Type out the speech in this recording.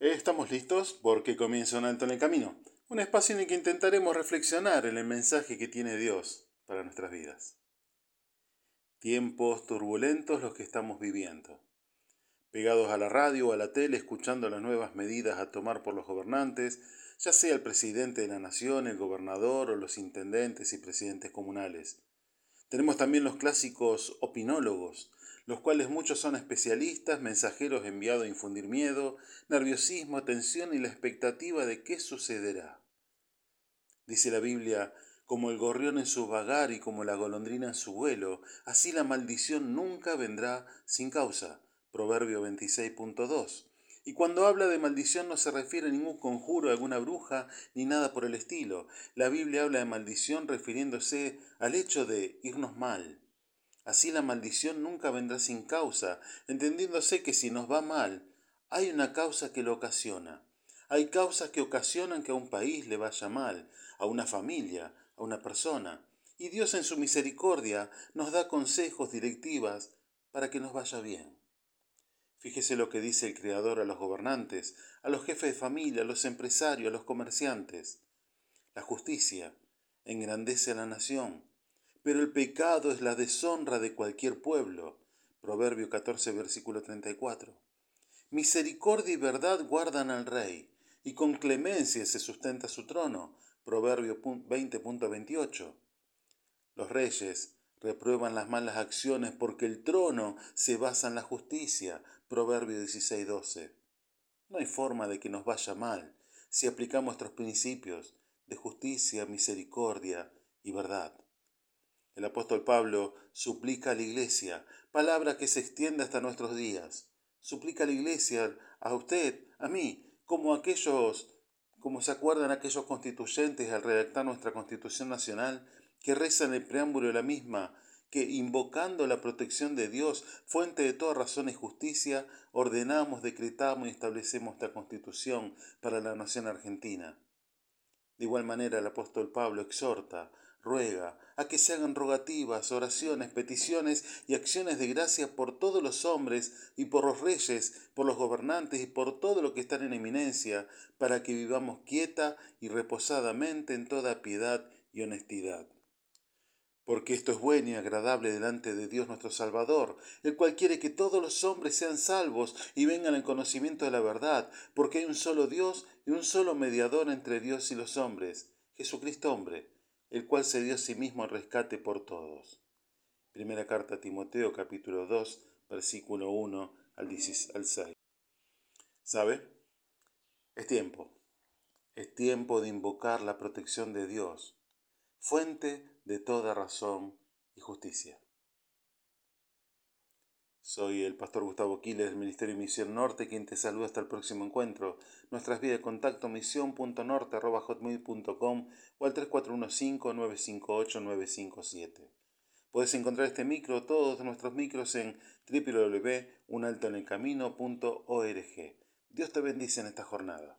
Estamos listos porque comienza un alto en el camino, un espacio en el que intentaremos reflexionar en el mensaje que tiene Dios para nuestras vidas. Tiempos turbulentos los que estamos viviendo. Pegados a la radio o a la tele, escuchando las nuevas medidas a tomar por los gobernantes, ya sea el presidente de la nación, el gobernador o los intendentes y presidentes comunales. Tenemos también los clásicos opinólogos, los cuales muchos son especialistas, mensajeros enviados a infundir miedo, nerviosismo, tensión y la expectativa de qué sucederá. Dice la Biblia, como el gorrión en su vagar y como la golondrina en su vuelo, así la maldición nunca vendrá sin causa. Proverbio 26.2. Y cuando habla de maldición no se refiere a ningún conjuro, a alguna bruja, ni nada por el estilo. La Biblia habla de maldición refiriéndose al hecho de irnos mal, Así la maldición nunca vendrá sin causa, entendiéndose que si nos va mal, hay una causa que lo ocasiona. Hay causas que ocasionan que a un país le vaya mal, a una familia, a una persona. Y Dios en su misericordia nos da consejos, directivas, para que nos vaya bien. Fíjese lo que dice el Creador a los gobernantes, a los jefes de familia, a los empresarios, a los comerciantes. La justicia engrandece a la nación, pero el pecado es la deshonra de cualquier pueblo. Proverbio 14, versículo 34. Misericordia y verdad guardan al rey, y con clemencia se sustenta su trono. Proverbio 20.28. Los reyes reprueban las malas acciones porque el trono se basa en la justicia. Proverbio 16.12. No hay forma de que nos vaya mal si aplicamos nuestros principios de justicia, misericordia y verdad. El apóstol Pablo suplica a la iglesia, palabra que se extiende hasta nuestros días. Suplica a la iglesia, a usted, a mí, como aquellos, como se acuerdan aquellos constituyentes al redactar nuestra Constitución Nacional, que rezan el preámbulo de la misma, que invocando la protección de Dios, fuente de toda razón y justicia, ordenamos, decretamos y establecemos esta constitución para la nación argentina. De igual manera el apóstol Pablo exhorta ruega a que se hagan rogativas, oraciones, peticiones y acciones de gracia por todos los hombres y por los reyes, por los gobernantes y por todo lo que están en eminencia, para que vivamos quieta y reposadamente en toda piedad y honestidad. Porque esto es bueno y agradable delante de Dios nuestro Salvador, el cual quiere que todos los hombres sean salvos y vengan al conocimiento de la verdad, porque hay un solo Dios y un solo mediador entre Dios y los hombres, Jesucristo hombre el cual se dio a sí mismo al rescate por todos. Primera carta a Timoteo capítulo 2, versículo 1 al 6. ¿Sabe? Es tiempo. Es tiempo de invocar la protección de Dios, fuente de toda razón y justicia. Soy el pastor Gustavo Quiles del Ministerio Misión Norte, quien te saluda hasta el próximo encuentro. Nuestras vías de contacto misión.norte.hotmail.com o al 3415-958-957. Puedes encontrar este micro, todos nuestros micros en www.unaltonelcamino.org. Dios te bendice en esta jornada.